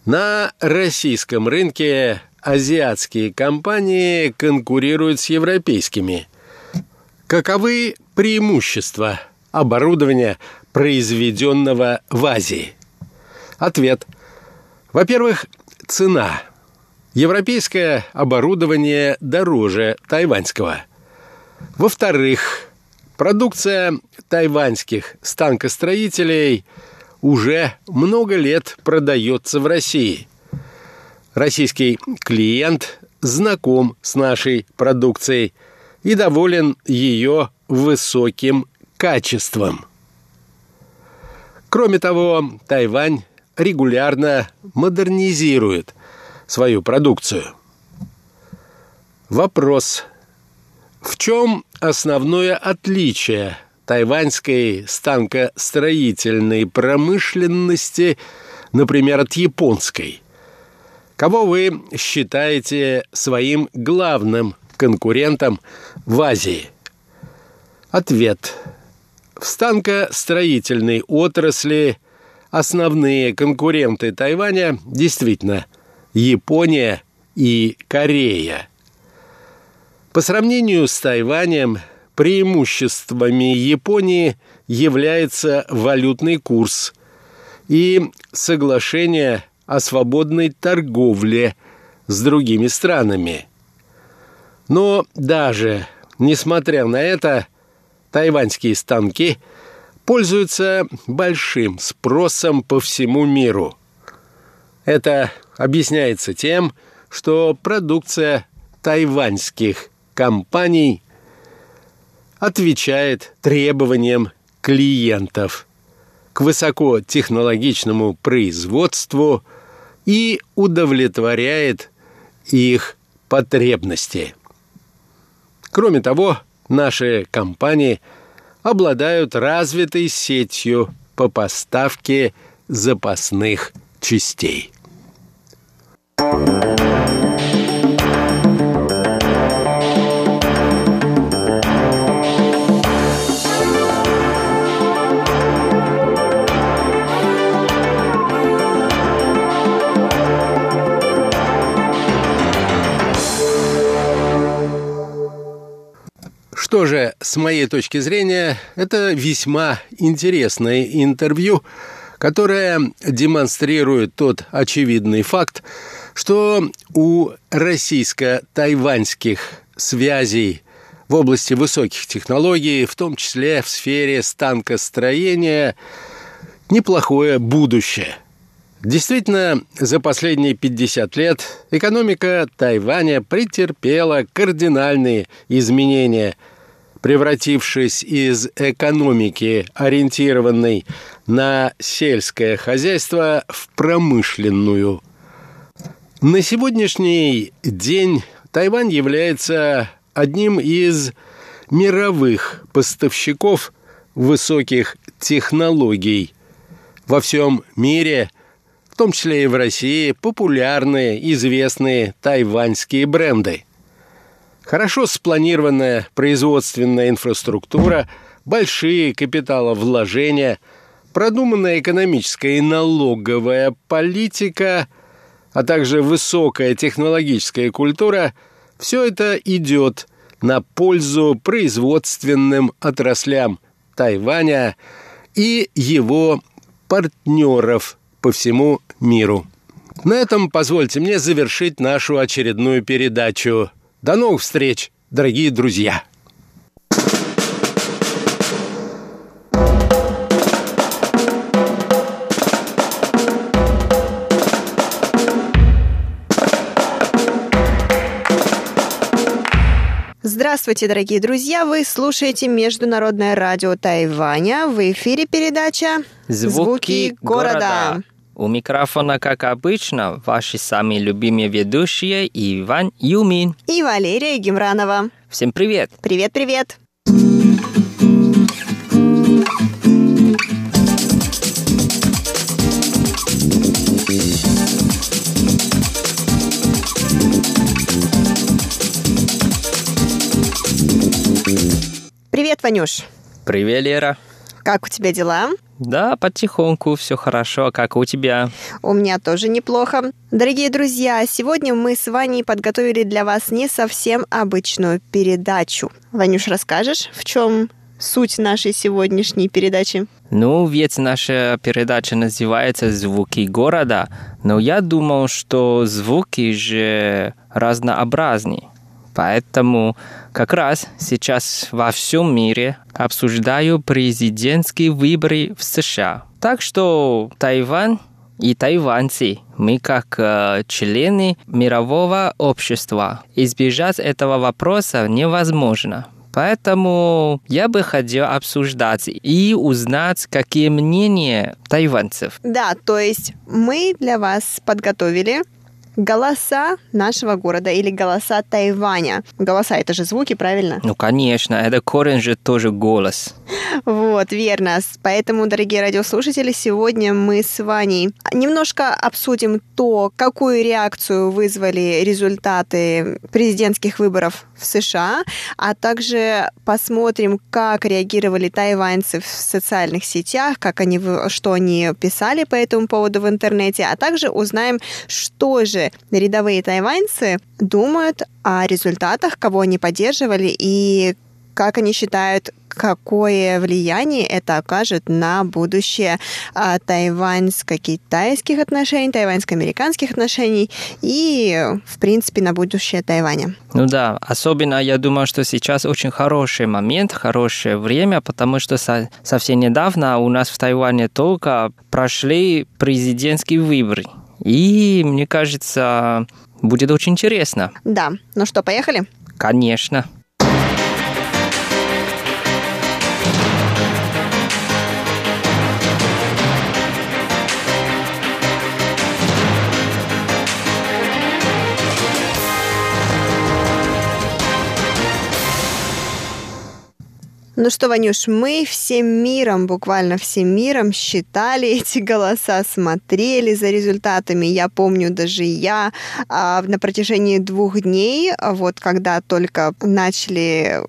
На российском рынке азиатские компании конкурируют с европейскими. Каковы преимущества оборудования, произведенного в Азии? Ответ. Во-первых, цена. Европейское оборудование дороже тайваньского. Во-вторых, Продукция тайваньских станкостроителей уже много лет продается в России. Российский клиент знаком с нашей продукцией и доволен ее высоким качеством. Кроме того, Тайвань регулярно модернизирует свою продукцию. Вопрос. В чем основное отличие тайваньской станкостроительной промышленности, например, от японской? Кого вы считаете своим главным конкурентом в Азии? Ответ. В станкостроительной отрасли основные конкуренты Тайваня действительно Япония и Корея. По сравнению с Тайванем, преимуществами Японии является валютный курс и соглашение о свободной торговле с другими странами. Но даже несмотря на это, тайваньские станки пользуются большим спросом по всему миру. Это объясняется тем, что продукция тайваньских компаний отвечает требованиям клиентов к высокотехнологичному производству и удовлетворяет их потребности. Кроме того, наши компании обладают развитой сетью по поставке запасных частей. Что же, с моей точки зрения, это весьма интересное интервью, которое демонстрирует тот очевидный факт, что у российско-тайваньских связей в области высоких технологий, в том числе в сфере станкостроения, неплохое будущее. Действительно, за последние 50 лет экономика Тайваня претерпела кардинальные изменения – превратившись из экономики, ориентированной на сельское хозяйство, в промышленную. На сегодняшний день Тайвань является одним из мировых поставщиков высоких технологий. Во всем мире, в том числе и в России, популярные известные тайваньские бренды – Хорошо спланированная производственная инфраструктура, большие капиталовложения, продуманная экономическая и налоговая политика, а также высокая технологическая культура – все это идет на пользу производственным отраслям Тайваня и его партнеров по всему миру. На этом позвольте мне завершить нашу очередную передачу – до новых встреч, дорогие друзья! Здравствуйте, дорогие друзья! Вы слушаете Международное радио Тайваня. В эфире передача «Звуки, Звуки города». города. У микрофона, как обычно, ваши самые любимые ведущие Иван Юмин и Валерия Гемранова. Всем привет! Привет-привет! Привет, Ванюш. Привет, Лера. Как у тебя дела? Да, потихоньку, все хорошо. Как у тебя? У меня тоже неплохо. Дорогие друзья, сегодня мы с Ваней подготовили для вас не совсем обычную передачу. Ванюш, расскажешь, в чем суть нашей сегодняшней передачи? Ну, ведь наша передача называется «Звуки города», но я думал, что звуки же разнообразны. Поэтому как раз сейчас во всем мире обсуждаю президентские выборы в США. Так что Тайвань и тайваньцы, мы как э, члены мирового общества, избежать этого вопроса невозможно. Поэтому я бы хотел обсуждать и узнать, какие мнения тайваньцев. Да, то есть мы для вас подготовили голоса нашего города или голоса Тайваня. Голоса это же звуки, правильно? Ну, конечно, это корень же тоже голос. Вот, верно. Поэтому, дорогие радиослушатели, сегодня мы с Ваней немножко обсудим то, какую реакцию вызвали результаты президентских выборов в США, а также посмотрим, как реагировали тайваньцы в социальных сетях, как они, что они писали по этому поводу в интернете, а также узнаем, что же рядовые тайваньцы думают о результатах, кого они поддерживали и как они считают, какое влияние это окажет на будущее а, тайваньско-китайских отношений, тайваньско-американских отношений и, в принципе, на будущее Тайваня. Ну да, особенно я думаю, что сейчас очень хороший момент, хорошее время, потому что со, совсем недавно у нас в Тайване только прошли президентские выборы. И, мне кажется, будет очень интересно. Да. Ну что, поехали? Конечно. Ну что, Ванюш, мы всем миром, буквально всем миром считали эти голоса, смотрели за результатами. Я помню, даже я а, на протяжении двух дней, вот когда только начали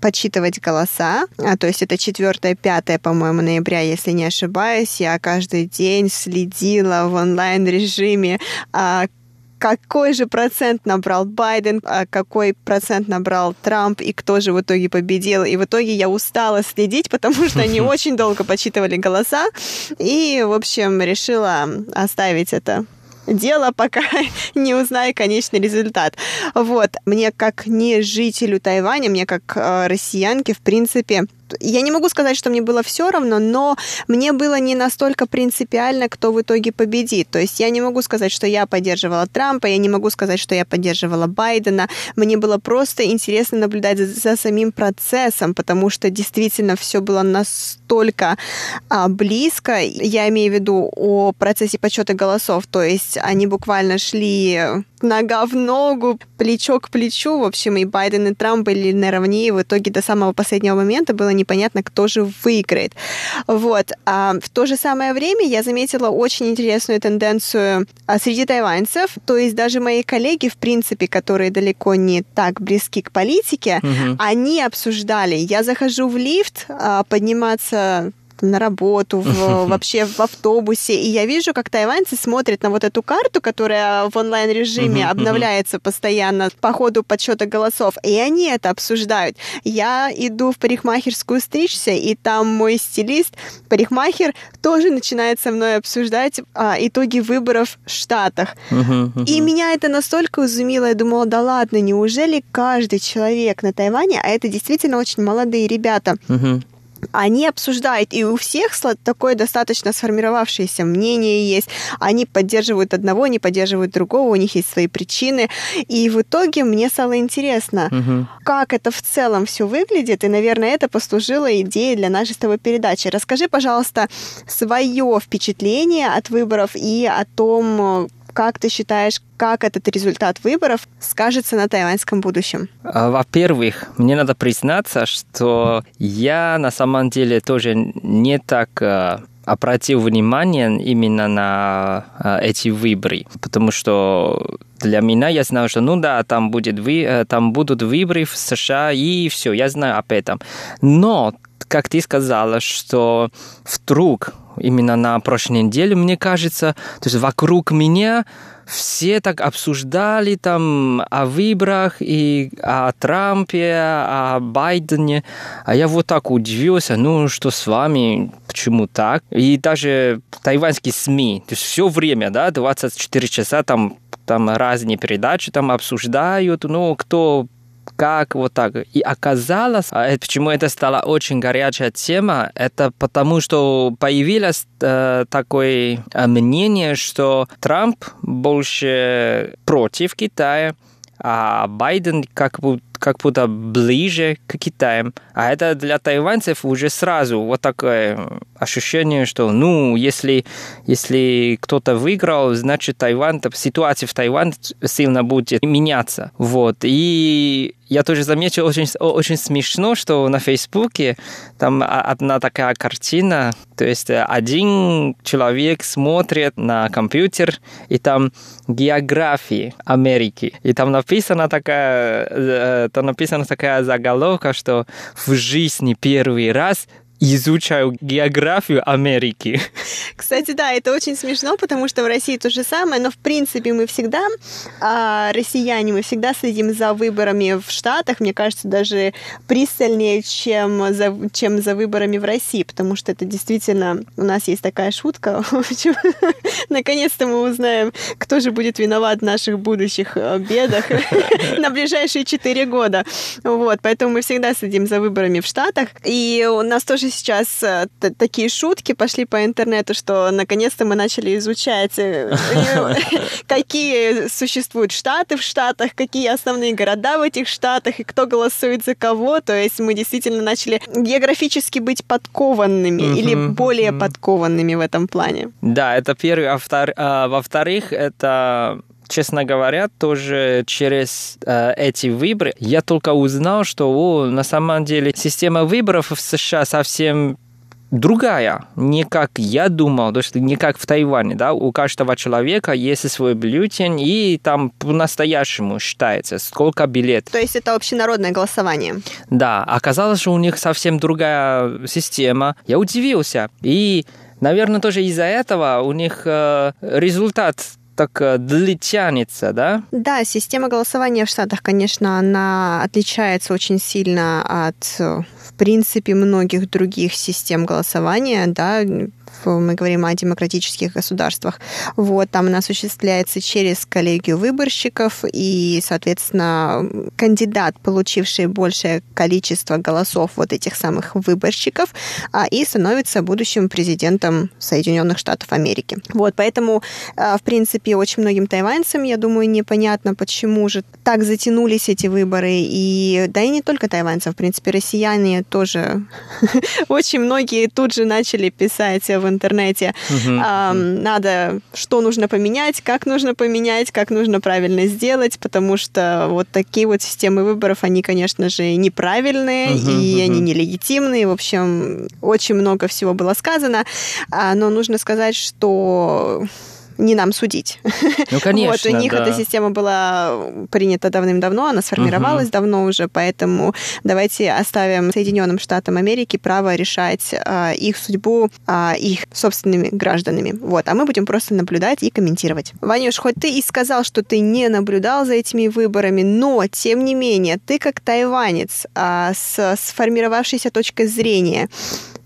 подсчитывать голоса, а, то есть это 4-5, по-моему, ноября, если не ошибаюсь, я каждый день следила в онлайн-режиме, а, какой же процент набрал Байден, а какой процент набрал Трамп и кто же в итоге победил. И в итоге я устала следить, потому что они очень долго подсчитывали голоса. И, в общем, решила оставить это дело, пока не узнаю конечный результат. Вот, мне как не жителю Тайваня, мне как э, россиянке, в принципе, я не могу сказать, что мне было все равно, но мне было не настолько принципиально, кто в итоге победит. То есть я не могу сказать, что я поддерживала Трампа, я не могу сказать, что я поддерживала Байдена. Мне было просто интересно наблюдать за, за самим процессом, потому что действительно все было настолько а, близко. Я имею в виду о процессе подсчета голосов. То есть они буквально шли нога в ногу, плечо к плечу. В общем, и Байден, и Трамп были наравне, и в итоге до самого последнего момента было непонятно, кто же выиграет. Вот. А в то же самое время я заметила очень интересную тенденцию а, среди тайваньцев. То есть даже мои коллеги, в принципе, которые далеко не так близки к политике, угу. они обсуждали. Я захожу в лифт, а, подниматься на работу, в, вообще в автобусе. И я вижу, как тайваньцы смотрят на вот эту карту, которая в онлайн-режиме обновляется постоянно по ходу подсчета голосов. И они это обсуждают. Я иду в парикмахерскую стричься, и там мой стилист, парикмахер, тоже начинает со мной обсуждать а, итоги выборов в Штатах. И меня это настолько изумило. Я думала, да ладно, неужели каждый человек на Тайване, а это действительно очень молодые ребята, они обсуждают, и у всех такое достаточно сформировавшееся мнение есть. Они поддерживают одного, не поддерживают другого, у них есть свои причины. И в итоге мне стало интересно, угу. как это в целом все выглядит, и, наверное, это послужило идеей для нашей с тобой передачи. Расскажи, пожалуйста, свое впечатление от выборов и о том, как ты считаешь, как этот результат выборов скажется на тайваньском будущем? А, во-первых, мне надо признаться, что я на самом деле тоже не так а, обратил внимание именно на а, эти выборы, потому что для меня я знаю, что ну да, там будет вы, э, там будут выборы в США и все, я знаю об этом. Но как ты сказала, что вдруг именно на прошлой неделе, мне кажется, то есть вокруг меня все так обсуждали там о выборах и о Трампе, о Байдене. А я вот так удивился, ну что с вами, почему так? И даже тайваньские СМИ, то есть все время, да, 24 часа там там разные передачи там обсуждают, ну, кто как вот так. И оказалось, а почему это стала очень горячая тема, это потому, что появилось э, такое э, мнение, что Трамп больше против Китая, а Байден как бы как будто ближе к Китаю. А это для тайваньцев уже сразу вот такое ощущение, что, ну, если, если кто-то выиграл, значит, Тайвань, ситуация в Тайване сильно будет меняться. Вот. И я тоже заметил очень, очень смешно, что на Фейсбуке там одна такая картина, то есть один человек смотрит на компьютер, и там географии Америки. И там написана такая, там написана такая заголовка, что в жизни первый раз изучаю географию Америки. Кстати, да, это очень смешно, потому что в России то же самое, но в принципе мы всегда, а, россияне, мы всегда следим за выборами в Штатах, мне кажется, даже пристальнее, чем за, чем за выборами в России, потому что это действительно, у нас есть такая шутка, наконец-то мы узнаем, кто же будет виноват в наших будущих э, бедах на ближайшие четыре года. Вот, поэтому мы всегда следим за выборами в Штатах, и у нас тоже тоже сейчас э, такие шутки пошли по интернету, что наконец-то мы начали изучать, э, какие существуют штаты в штатах, какие основные города в этих штатах и кто голосует за кого. То есть мы действительно начали географически быть подкованными или более подкованными в этом плане. Да, это первый. А во-вторых, это честно говоря, тоже через э, эти выборы я только узнал, что о, на самом деле система выборов в США совсем другая, не как я думал, то что не как в Тайване, да, у каждого человека есть свой бюллетень, и там по-настоящему считается, сколько билетов. То есть это общенародное голосование? Да, оказалось, что у них совсем другая система. Я удивился. И Наверное, тоже из-за этого у них э, результат так э, длительница, да? Да, система голосования в Штатах, конечно, она отличается очень сильно от, э, в принципе, многих других систем голосования, да, мы говорим о демократических государствах. Вот, там она осуществляется через коллегию выборщиков, и, соответственно, кандидат, получивший большее количество голосов вот этих самых выборщиков, а, и становится будущим президентом Соединенных Штатов Америки. Вот, поэтому, а, в принципе, очень многим тайваньцам, я думаю, непонятно, почему же так затянулись эти выборы, и да и не только тайваньцев, в принципе, россияне тоже очень многие тут же начали писать в интернете. Надо, что нужно поменять, как нужно поменять, как нужно правильно сделать, потому что вот такие вот системы выборов, они, конечно же, неправильные, и они нелегитимные. В общем, очень много всего было сказано. А, но нужно сказать, что не нам судить. Ну, конечно, Вот, у них да. эта система была принята давным-давно, она сформировалась угу. давно уже, поэтому давайте оставим Соединенным Штатам Америки право решать а, их судьбу а, их собственными гражданами. Вот, а мы будем просто наблюдать и комментировать. Ванюш, хоть ты и сказал, что ты не наблюдал за этими выборами, но, тем не менее, ты как тайванец а, с сформировавшейся точкой зрения,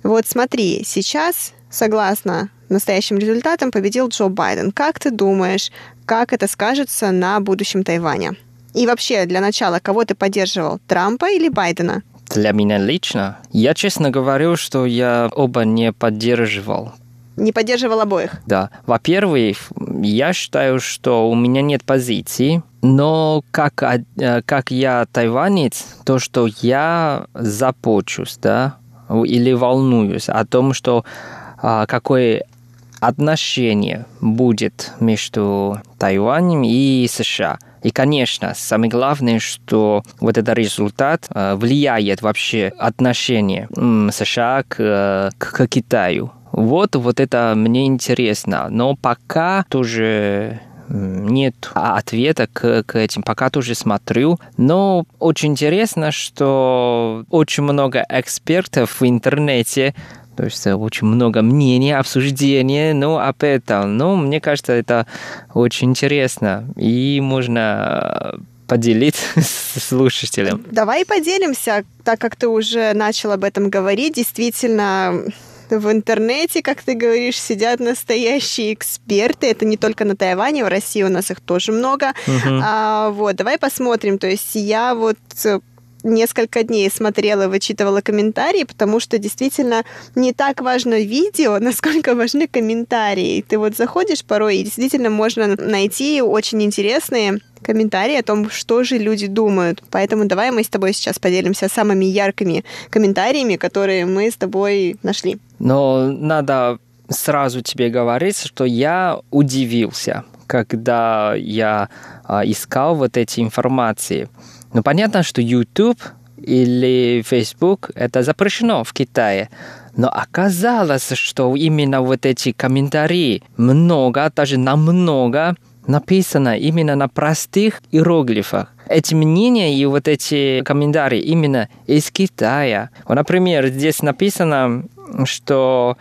вот смотри, сейчас, согласно настоящим результатом победил Джо Байден. Как ты думаешь, как это скажется на будущем Тайваня? И вообще, для начала, кого ты поддерживал, Трампа или Байдена? Для меня лично? Я честно говорю, что я оба не поддерживал. Не поддерживал обоих? Да. Во-первых, я считаю, что у меня нет позиции, но как, э, как я тайванец, то, что я започусь, да, или волнуюсь о том, что а, какой отношение будет между Тайванем и США. И, конечно, самое главное, что вот этот результат э, влияет вообще отношение США к, э, к Китаю. Вот, вот это мне интересно. Но пока тоже нет ответа к, к этим. Пока тоже смотрю. Но очень интересно, что очень много экспертов в интернете то есть э, очень много мнений, обсуждений, но об этом. Но мне кажется, это очень интересно. И можно э, поделиться с слушателем. Давай поделимся, так как ты уже начал об этом говорить. Действительно, в интернете, как ты говоришь, сидят настоящие эксперты. Это не только на Тайване, в России у нас их тоже много. Uh-huh. А, вот, давай посмотрим. То есть я вот несколько дней смотрела, вычитывала комментарии, потому что действительно не так важно видео, насколько важны комментарии. Ты вот заходишь порой, и действительно можно найти очень интересные комментарии о том, что же люди думают. Поэтому давай мы с тобой сейчас поделимся самыми яркими комментариями, которые мы с тобой нашли. Но надо сразу тебе говорить, что я удивился, когда я а, искал вот эти информации. Ну, понятно, что YouTube или Facebook это запрещено в Китае. Но оказалось, что именно вот эти комментарии много, даже намного написано именно на простых иероглифах. Эти мнения и вот эти комментарии именно из Китая. Вот, например, здесь написано, что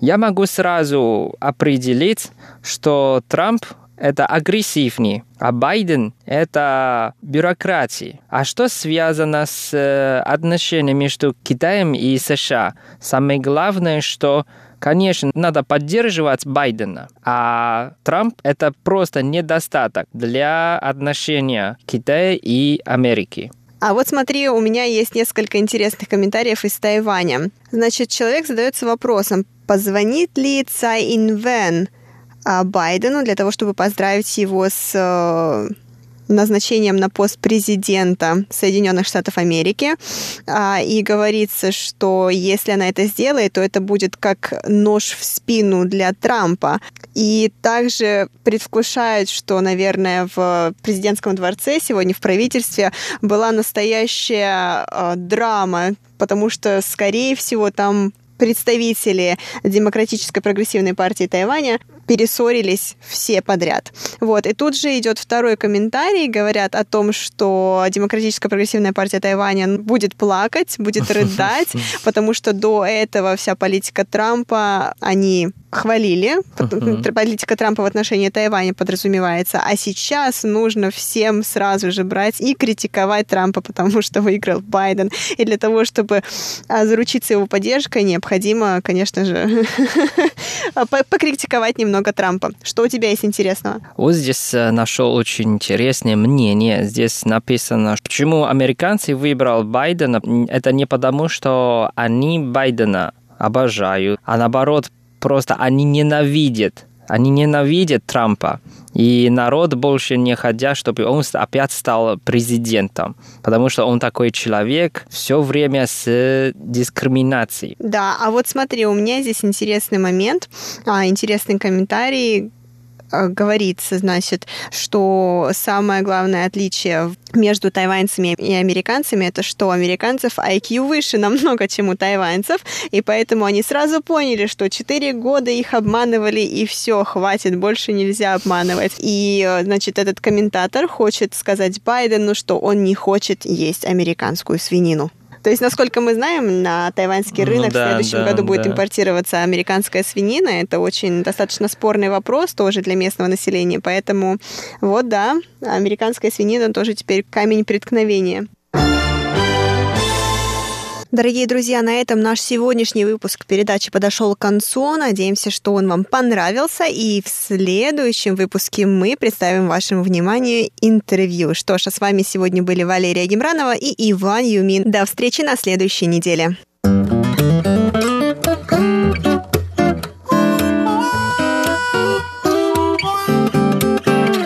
я могу сразу определить, что Трамп это агрессивнее, а Байден – это бюрократия. А что связано с э, отношениями между Китаем и США? Самое главное, что Конечно, надо поддерживать Байдена, а Трамп – это просто недостаток для отношения Китая и Америки. А вот смотри, у меня есть несколько интересных комментариев из Тайваня. Значит, человек задается вопросом, позвонит ли Цай Инвен Байдену для того, чтобы поздравить его с э, назначением на пост президента Соединенных Штатов Америки. А, и говорится, что если она это сделает, то это будет как нож в спину для Трампа. И также предвкушает, что, наверное, в президентском дворце сегодня в правительстве была настоящая а, драма, потому что, скорее всего, там представители Демократической прогрессивной партии Тайваня перессорились все подряд. Вот. И тут же идет второй комментарий, говорят о том, что Демократическая прогрессивная партия Тайваня будет плакать, будет рыдать, потому что до этого вся политика Трампа, они хвалили, uh-huh. политика Трампа в отношении Тайваня подразумевается, а сейчас нужно всем сразу же брать и критиковать Трампа, потому что выиграл Байден. И для того, чтобы а, заручиться его поддержкой, необходимо, конечно же, покритиковать немного Трампа. Что у тебя есть интересного? Вот здесь э, нашел очень интересное мнение. Здесь написано, почему американцы выбрал Байдена. Это не потому, что они Байдена обожают, а наоборот, просто они ненавидят они ненавидят Трампа, и народ больше не хотят, чтобы он опять стал президентом, потому что он такой человек все время с дискриминацией. Да, а вот смотри, у меня здесь интересный момент, а, интересный комментарий, говорится, значит, что самое главное отличие между тайваньцами и американцами это что американцев IQ выше намного, чем у тайваньцев, и поэтому они сразу поняли, что 4 года их обманывали, и все, хватит, больше нельзя обманывать. И, э, значит, этот комментатор хочет сказать Байдену, что он не хочет есть американскую свинину. То есть, насколько мы знаем, на тайваньский рынок ну, да, в следующем да, году будет да. импортироваться американская свинина. Это очень достаточно спорный вопрос тоже для местного населения. Поэтому вот да, американская свинина тоже теперь камень преткновения. Дорогие друзья, на этом наш сегодняшний выпуск передачи подошел к концу. Надеемся, что он вам понравился. И в следующем выпуске мы представим вашему вниманию интервью. Что ж, а с вами сегодня были Валерия Гемранова и Иван Юмин. До встречи на следующей неделе.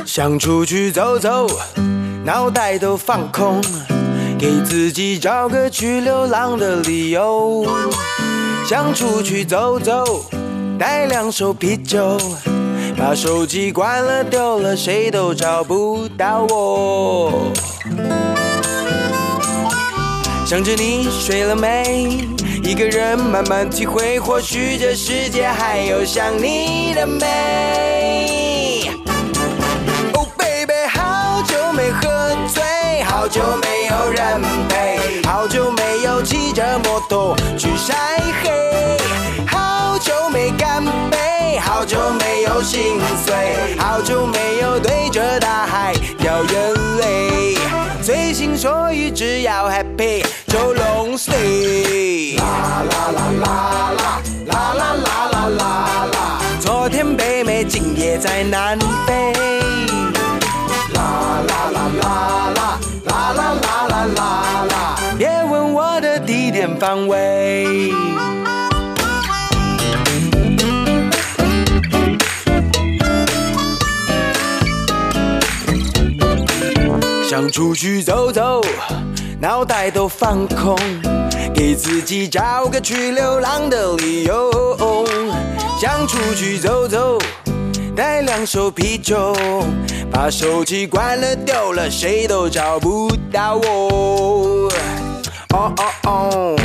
想出去走走，脑袋都放空。 给自己找个去流浪的理由，想出去走走，带两手啤酒，把手机关了丢了，谁都找不到我。想着你睡了没，一个人慢慢体会，或许这世界还有想你的美。Oh baby，好久没喝，好久没。有人陪，好久没有骑着摩托去晒黑，好久没干杯，好久没有心碎，好久没有对着大海掉眼泪。随心所欲，只要 happy 就 long stay。啦啦啦啦啦啦啦啦啦啦啦，昨天北美，今夜在南非。啦啦啦啦啦啦啦啦啦。啦啦，别问我的地点方位。想出去走走，脑袋都放空，给自己找个去流浪的理由。想出去走走，带两手啤酒，把手机关了丢了，谁都找不到我。哦哦哦，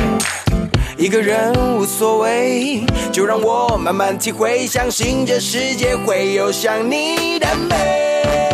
一个人无所谓，就让我慢慢体会，相信这世界会有想你的美。